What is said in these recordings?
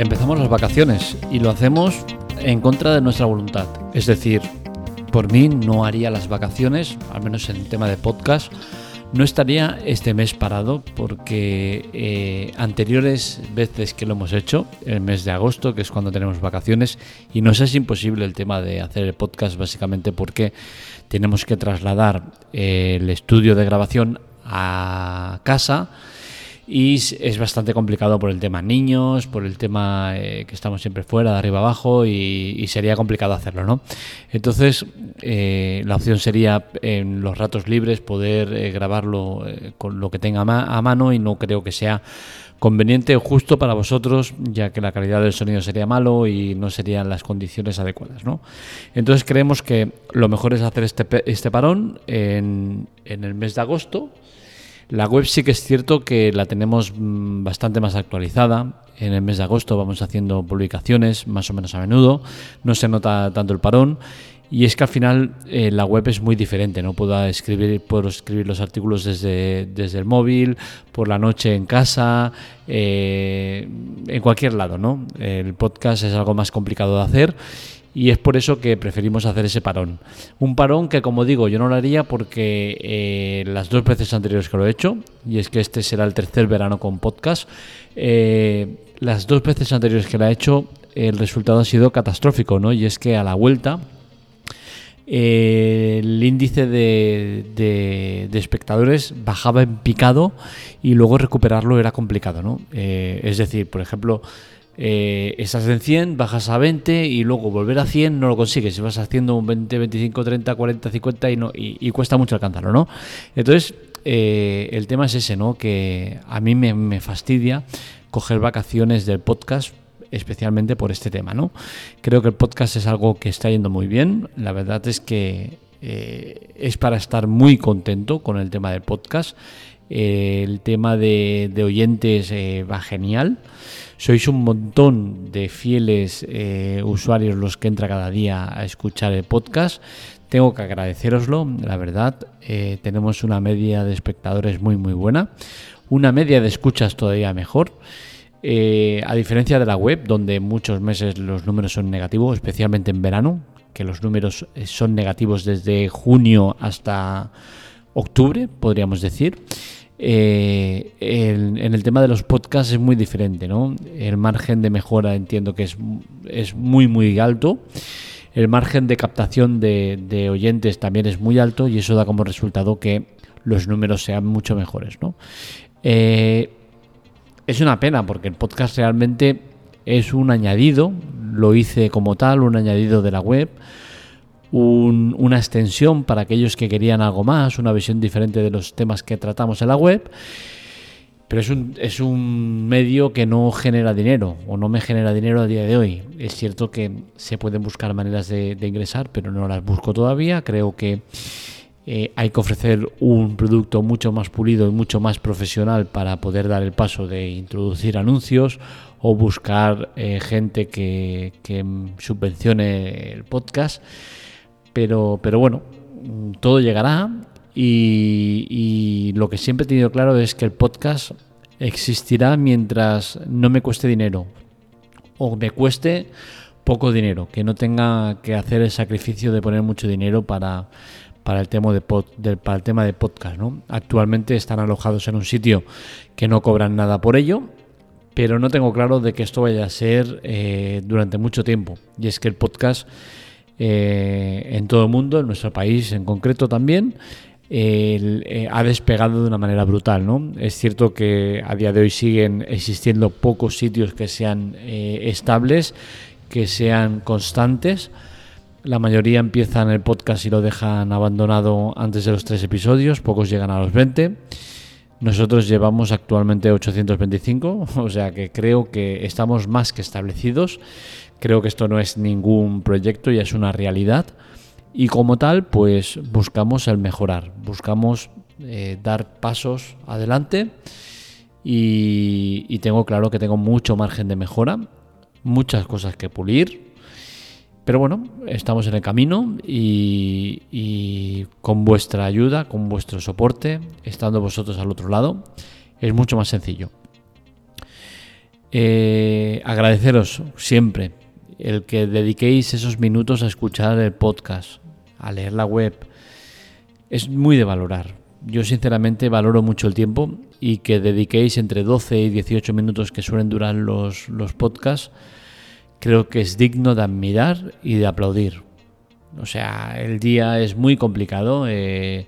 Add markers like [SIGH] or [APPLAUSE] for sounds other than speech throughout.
Empezamos las vacaciones y lo hacemos en contra de nuestra voluntad. Es decir, por mí no haría las vacaciones, al menos en tema de podcast, no estaría este mes parado porque eh, anteriores veces que lo hemos hecho, el mes de agosto, que es cuando tenemos vacaciones, y nos es imposible el tema de hacer el podcast básicamente porque tenemos que trasladar el estudio de grabación a casa y es bastante complicado por el tema niños, por el tema eh, que estamos siempre fuera, de arriba abajo, y, sería complicado hacerlo, ¿no? Entonces, eh, la opción sería en los ratos libres poder eh, grabarlo con lo que tenga a mano y no creo que sea conveniente o justo para vosotros, ya que la calidad del sonido sería malo y no serían las condiciones adecuadas, ¿no? Entonces creemos que lo mejor es hacer este, este parón en, en el mes de agosto, la web sí que es cierto que la tenemos mm, bastante más actualizada. En el mes de agosto vamos haciendo publicaciones más o menos a menudo. No se nota tanto el parón. Y es que al final eh, la web es muy diferente, no puedo escribir, puedo escribir los artículos desde, desde el móvil, por la noche en casa, eh, en cualquier lado, ¿no? El podcast es algo más complicado de hacer y es por eso que preferimos hacer ese parón. Un parón que, como digo, yo no lo haría porque eh, las dos veces anteriores que lo he hecho, y es que este será el tercer verano con podcast, eh, las dos veces anteriores que lo he hecho, el resultado ha sido catastrófico, ¿no? Y es que a la vuelta eh, el índice de, de, espectadores bajaba en picado y luego recuperarlo era complicado, ¿no? es decir, por ejemplo, eh, estás en 100, bajas a 20 y luego volver a 100 no lo consigues. Si vas haciendo un 20, 25, 30, 40, 50 y, no, y, cuesta mucho alcanzarlo, ¿no? Entonces, eh, el tema es ese, ¿no? Que a mí me, fastidia coger vacaciones del podcast especialmente por este tema, ¿no? Creo que el podcast es algo que está yendo muy bien. La verdad es que eh, es para estar muy contento con el tema del podcast. El tema de, oyentes va genial. Sois un montón de fieles eh, usuarios los que entra cada día a escuchar el podcast. Tengo que agradeceroslo, la verdad. Eh, tenemos una media de espectadores muy muy buena, una media de escuchas todavía mejor. Eh, a diferencia de la web, donde muchos meses los números son negativos, especialmente en verano, que los números son negativos desde junio hasta octubre, podríamos decir. Eh, en el tema de los podcasts es muy diferente, ¿no? El margen de mejora entiendo que es, es muy, muy alto. El margen de captación de, oyentes también es muy alto y eso da como resultado que los números sean mucho mejores, ¿no? Eh, es una pena porque el podcast realmente es un añadido, lo hice como tal, un añadido de la web una extensión para aquellos que querían algo más, una visión diferente de los temas que tratamos en la web. Pero es un, es un medio que no genera dinero o no me genera dinero a día de hoy. Es cierto que se pueden buscar maneras de, ingresar, pero no las busco todavía. Creo que eh, hay que ofrecer un producto mucho más pulido y mucho más profesional para poder dar el paso de introducir anuncios o buscar eh, gente que, que subvencione el podcast. Pero, pero bueno, todo llegará y, lo que siempre he tenido claro es que el podcast existirá mientras no me cueste dinero o me cueste poco dinero, que no tenga que hacer el sacrificio de poner mucho dinero para, para el tema de, para el tema de podcast. ¿no? Actualmente están alojados en un sitio que no cobran nada por ello, pero no tengo claro de que esto vaya a ser eh, durante mucho tiempo. Y es que el podcast eh, en todo el mundo, en nuestro país en concreto también, eh, ha despegado de una manera brutal. ¿no? Es cierto que a día de hoy siguen existiendo pocos sitios que sean eh, estables, que sean constantes. La mayoría empiezan el podcast y lo dejan abandonado antes de los tres episodios, pocos llegan a los 20. Nosotros llevamos actualmente 825, [LAUGHS] o sea que creo que estamos más que establecidos. Creo que esto no es ningún proyecto, ya es una realidad. Y como tal, pues buscamos el mejorar, buscamos eh, dar pasos adelante y, tengo claro que tengo mucho margen de mejora, muchas cosas que pulir, pero bueno, estamos en el camino y, con vuestra ayuda, con vuestro soporte, estando vosotros al otro lado, es mucho más sencillo. Eh, agradeceros siempre el que dediquéis esos minutos a escuchar el podcast, a leer la web. Es muy de valorar. Yo sinceramente valoro mucho el tiempo y que dediquéis entre 12 y 18 minutos que suelen durar los, los podcasts, creo que es digno de admirar y de aplaudir. O sea, el día es muy complicado. Eh,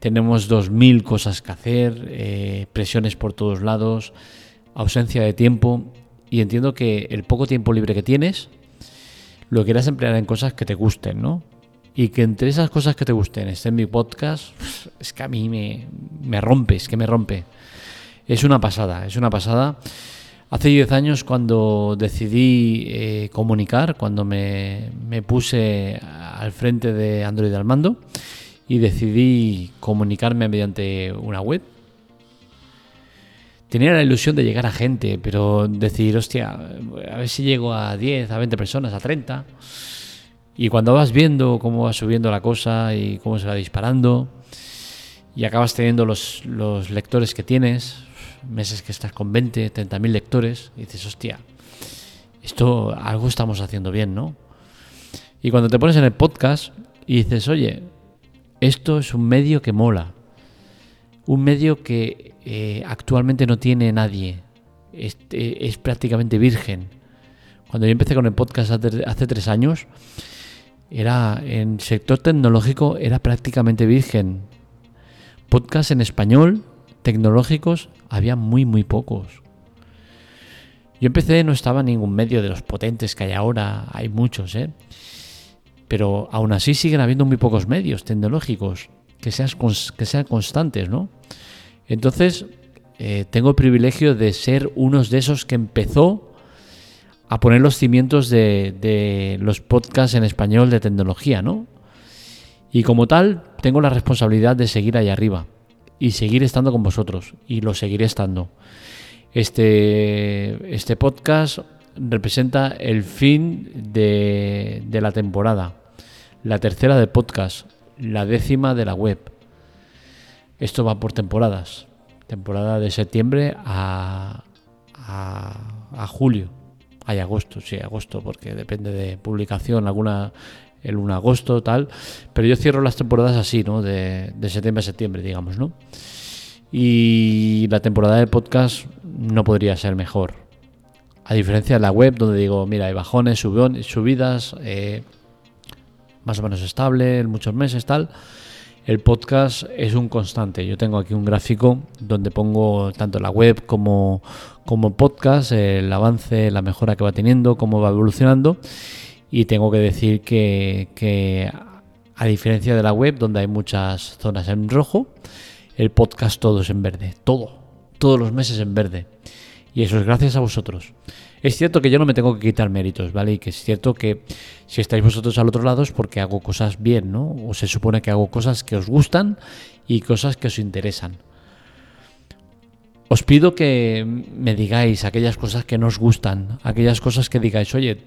tenemos 2.000 cosas que hacer, eh, presiones por todos lados, ausencia de tiempo. Y entiendo que el poco tiempo libre que tienes lo quieras emplear en cosas que te gusten, ¿no? Y que entre esas cosas que te gusten esté en mi podcast, es que a mí me, me rompe, es que me rompe. Es una pasada, es una pasada. Hace 10 años cuando decidí eh, comunicar, cuando me, me, puse al frente de Android al mando y decidí comunicarme mediante una web, tenía la ilusión de llegar a gente, pero decir, hostia, a ver si llego a 10, a 20 personas, a 30. Y cuando vas viendo cómo va subiendo la cosa y cómo se va disparando, y acabas teniendo los, lectores que tienes, meses que estás con 20, 30 mil lectores, dices, hostia, esto algo estamos haciendo bien, ¿no? Y cuando te pones en el podcast y dices, oye, esto es un medio que mola, un medio que eh, actualmente no tiene nadie, es, es, prácticamente virgen. Cuando yo empecé con el podcast hace, tres años, era en sector tecnológico era prácticamente virgen. Podcast en español tecnológicos había muy, muy pocos. Yo empecé, no estaba en ningún medio de los potentes que hay ahora, hay muchos, ¿eh? Pero aún así siguen habiendo muy pocos medios tecnológicos que sean, que sean constantes, ¿no? Entonces, eh, tengo el privilegio de ser uno de esos que empezó a poner los cimientos de, los podcasts en español de tecnología, ¿no? Y como tal, tengo la responsabilidad de seguir ahí arriba y seguir estando con vosotros y lo seguiré estando. Este, este podcast representa el fin de, de la temporada, la tercera de podcast, la décima de la web. Esto va por temporadas, temporada de septiembre a, a, a julio. Hay agosto, sí, agosto, porque depende de publicación, alguna el 1 de agosto, tal. Pero yo cierro las temporadas así, ¿no? De, septiembre a septiembre, digamos, ¿no? Y la temporada de podcast no podría ser mejor. A diferencia de la web, donde digo, mira, hay bajones, subidas, eh, más o menos estable en muchos meses, tal. El podcast es un constante. Yo tengo aquí un gráfico donde pongo tanto la web como, como podcast, el avance, la mejora que va teniendo, cómo va evolucionando. Y tengo que decir que, a diferencia de la web, donde hay muchas zonas en rojo, el podcast todo es en verde. Todo. Todos los meses en verde. Y eso es gracias a vosotros. Es cierto que yo no me tengo que quitar méritos, ¿vale? Y que es cierto que si estáis vosotros al otro lado es porque hago cosas bien, ¿no? O se supone que hago cosas que os gustan y cosas que os interesan. Os pido que me digáis aquellas cosas que no os gustan, aquellas cosas que digáis, oye,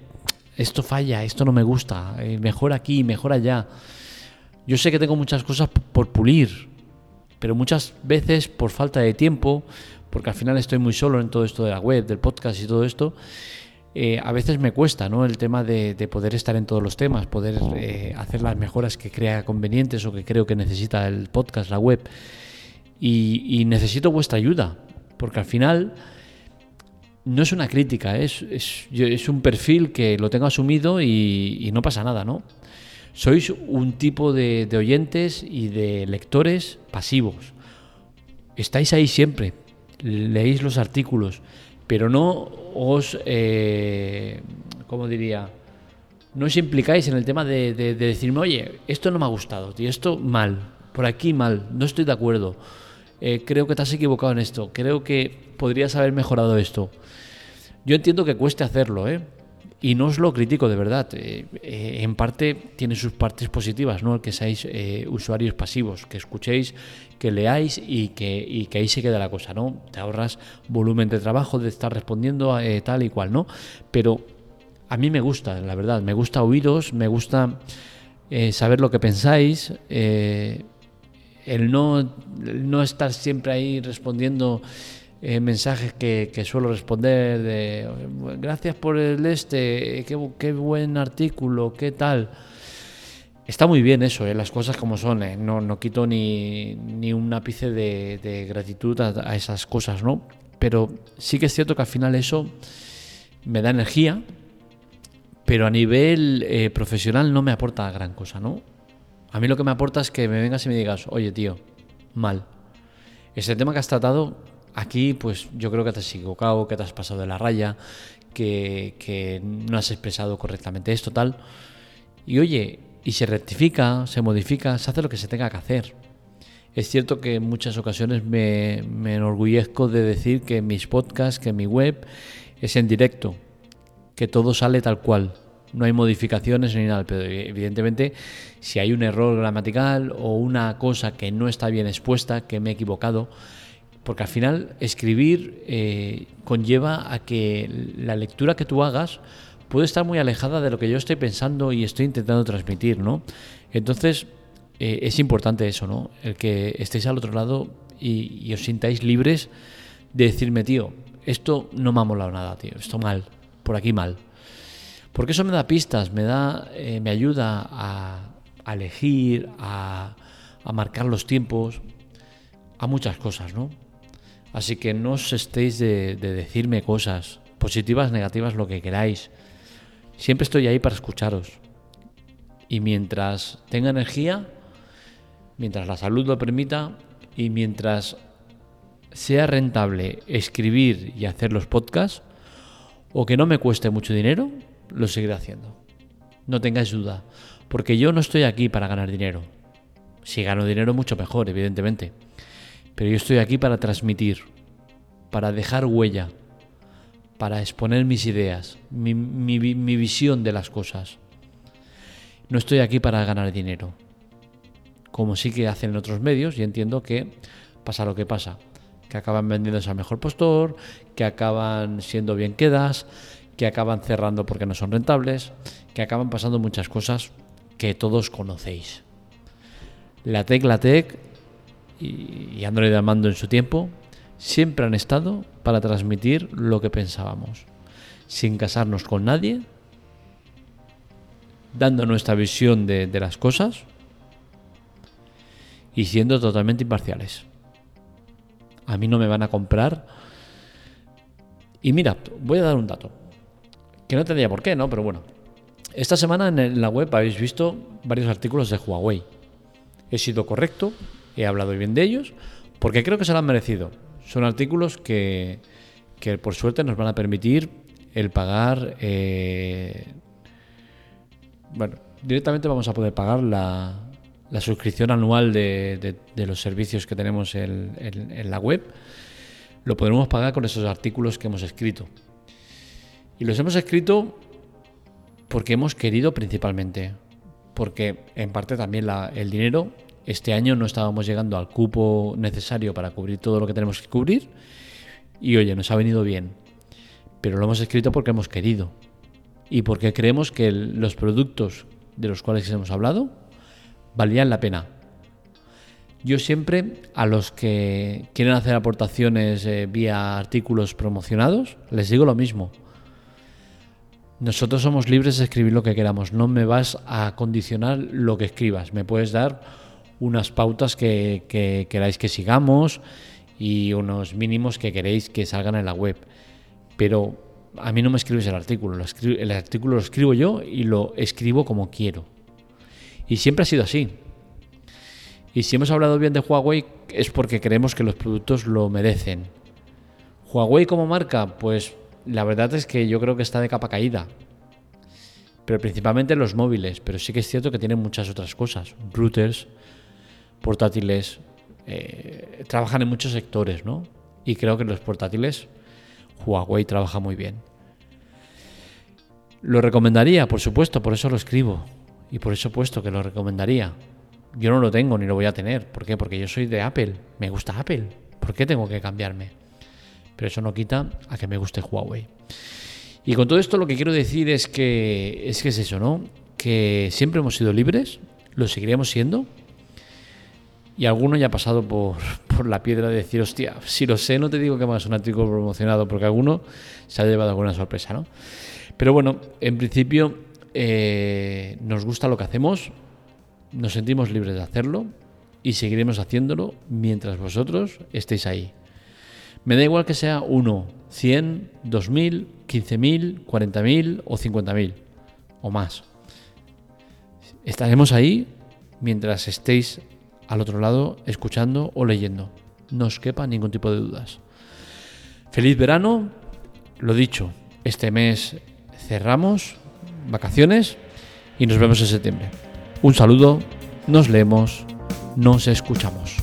esto falla, esto no me gusta, eh, mejor aquí, mejor allá. Yo sé que tengo muchas cosas por pulir, pero muchas veces por falta de tiempo, porque al final estoy muy solo en todo esto de la web, del podcast y todo esto, eh, a veces me cuesta ¿no? el tema de, poder estar en todos los temas, poder eh, hacer las mejoras que crea convenientes o que creo que necesita el podcast, la web. Y, y necesito vuestra ayuda, porque al final no es una crítica, es, es, un perfil que lo tengo asumido y, no pasa nada, ¿no? Sois un tipo de, oyentes y de lectores pasivos. Estáis ahí siempre, leéis los artículos, pero no os, eh, ¿cómo diría? No os implicáis en el tema de, decirme, oye, esto no me ha gustado, y esto mal, por aquí mal, no estoy de acuerdo. Eh, creo que te has equivocado en esto, creo que podrías haber mejorado esto. Yo entiendo que cueste hacerlo, ¿eh? Y no os lo critico de verdad. Eh, eh, en parte tiene sus partes positivas, ¿no? El que seáis eh, usuarios pasivos, que escuchéis, que leáis y que, y que ahí se quede la cosa, ¿no? Te ahorras volumen de trabajo de estar respondiendo tal y cual, ¿no? Pero a mí me gusta, la verdad, me gusta oíros, me gusta saber lo que pensáis, el no, el no estar siempre ahí respondiendo eh, mensajes que, suelo responder de gracias por el este, qué, buen artículo, qué tal. Está muy bien eso, ¿eh? las cosas como son. ¿eh? No, no quito ni, ni un ápice de, gratitud a, esas cosas, ¿no? Pero sí que es cierto que al final eso me da energía, pero a nivel profesional no me aporta gran cosa, ¿no? A mí lo que me aporta es que me vengas y me digas, oye tío, mal. Ese tema que has tratado, aquí pues yo creo que te has equivocado, que te has pasado de la raya, que, que no has expresado correctamente esto, tal. Y oye, y se rectifica, se modifica, se hace lo que se tenga que hacer. Es cierto que en muchas ocasiones me, me enorgullezco de decir que mis podcasts, que mi web es en directo, que todo sale tal cual, no hay modificaciones ni nada, pero evidentemente si hay un error gramatical o una cosa que no está bien expuesta, que me he equivocado, porque al final escribir eh, conlleva a que la lectura que tú hagas puede estar muy alejada de lo que yo estoy pensando y estoy intentando transmitir, ¿no? Entonces eh, es importante eso, ¿no? El que estéis al otro lado y, os sintáis libres de decirme, tío, esto no me ha molado nada, tío, esto mal, por aquí mal. Porque eso me da pistas, me, da, eh, me ayuda a, a elegir, a, a, marcar los tiempos, a muchas cosas, ¿no? Así que no os estéis de, de decirme cosas, positivas, negativas, lo que queráis. Siempre estoy ahí para escucharos. Y mientras tenga energía, mientras la salud lo permita y mientras sea rentable escribir y hacer los podcasts, o que no me cueste mucho dinero, lo seguiré haciendo. No tengáis duda, porque yo no estoy aquí para ganar dinero. Si gano dinero, mucho mejor, evidentemente. Pero yo estoy aquí para transmitir, para dejar huella, para exponer mis ideas, mi, visión de las cosas. No estoy aquí para ganar dinero, como sí que hacen en otros medios, y entiendo que pasa lo que pasa, que acaban vendiéndose al mejor postor, que acaban siendo bien quedas, que acaban cerrando porque no son rentables, que acaban pasando muchas cosas que todos conocéis. La Tec, la Tec y Android Amando en su tiempo siempre han estado para transmitir lo que pensábamos, sin casarnos con nadie, dando nuestra visión de, de las cosas y siendo totalmente imparciales. A mí no me van a comprar. Y mira, voy a dar un dato que no tendría por qué, ¿no? Pero bueno. Esta semana en la web habéis visto varios artículos de Huawei. He sido correcto, he hablado bien de ellos, porque creo que se lo han merecido. Son artículos que, que por suerte nos van a permitir el pagar... Eh, bueno, directamente vamos a poder pagar la, la suscripción anual de, de, los servicios que tenemos en, en, en la web. Lo podremos pagar con esos artículos que hemos escrito. Y los hemos escrito porque hemos querido principalmente, porque en parte también la, el dinero, este año no estábamos llegando al cupo necesario para cubrir todo lo que tenemos que cubrir y oye, nos ha venido bien, pero lo hemos escrito porque hemos querido y porque creemos que los productos de los cuales hemos hablado valían la pena. Yo siempre a los que quieren hacer aportaciones eh, vía artículos promocionados les digo lo mismo. Nosotros somos libres de escribir lo que queramos, no me vas a condicionar lo que escribas, me puedes dar unas pautas que, que queráis que sigamos y unos mínimos que queréis que salgan en la web, pero a mí no me escribes el artículo, el artículo lo escribo yo y lo escribo como quiero. Y siempre ha sido así. Y si hemos hablado bien de Huawei es porque creemos que los productos lo merecen. Huawei como marca, pues la verdad es que yo creo que está de capa caída. Pero principalmente los móviles. Pero sí que es cierto que tienen muchas otras cosas. Routers, portátiles. Eh, trabajan en muchos sectores, ¿no? Y creo que los portátiles Huawei trabaja muy bien. Lo recomendaría, por supuesto, por eso lo escribo. Y por eso puesto que lo recomendaría. Yo no lo tengo ni lo voy a tener. ¿Por qué? Porque yo soy de Apple. Me gusta Apple. ¿Por qué tengo que cambiarme? pero eso no quita a que me guste Huawei. Y con todo esto lo que quiero decir es que es que es eso, ¿no? Que siempre hemos sido libres, lo seguiremos siendo. Y alguno ya ha pasado por, [LAUGHS] por la piedra de decir, hostia, si lo sé, no te digo que más un artículo promocionado, porque alguno se ha llevado alguna sorpresa, ¿no? Pero bueno, en principio eh, nos gusta lo que hacemos, nos sentimos libres de hacerlo y seguiremos haciéndolo mientras vosotros estéis ahí. Me da igual que sea 1, 100, 2000, 15.000, 40.000 o 50.000 o más. Estaremos ahí mientras estéis al otro lado escuchando o leyendo. No os quepa ningún tipo de dudas. Feliz verano. Lo dicho, este mes cerramos vacaciones y nos vemos en septiembre. Un saludo, nos leemos, nos escuchamos.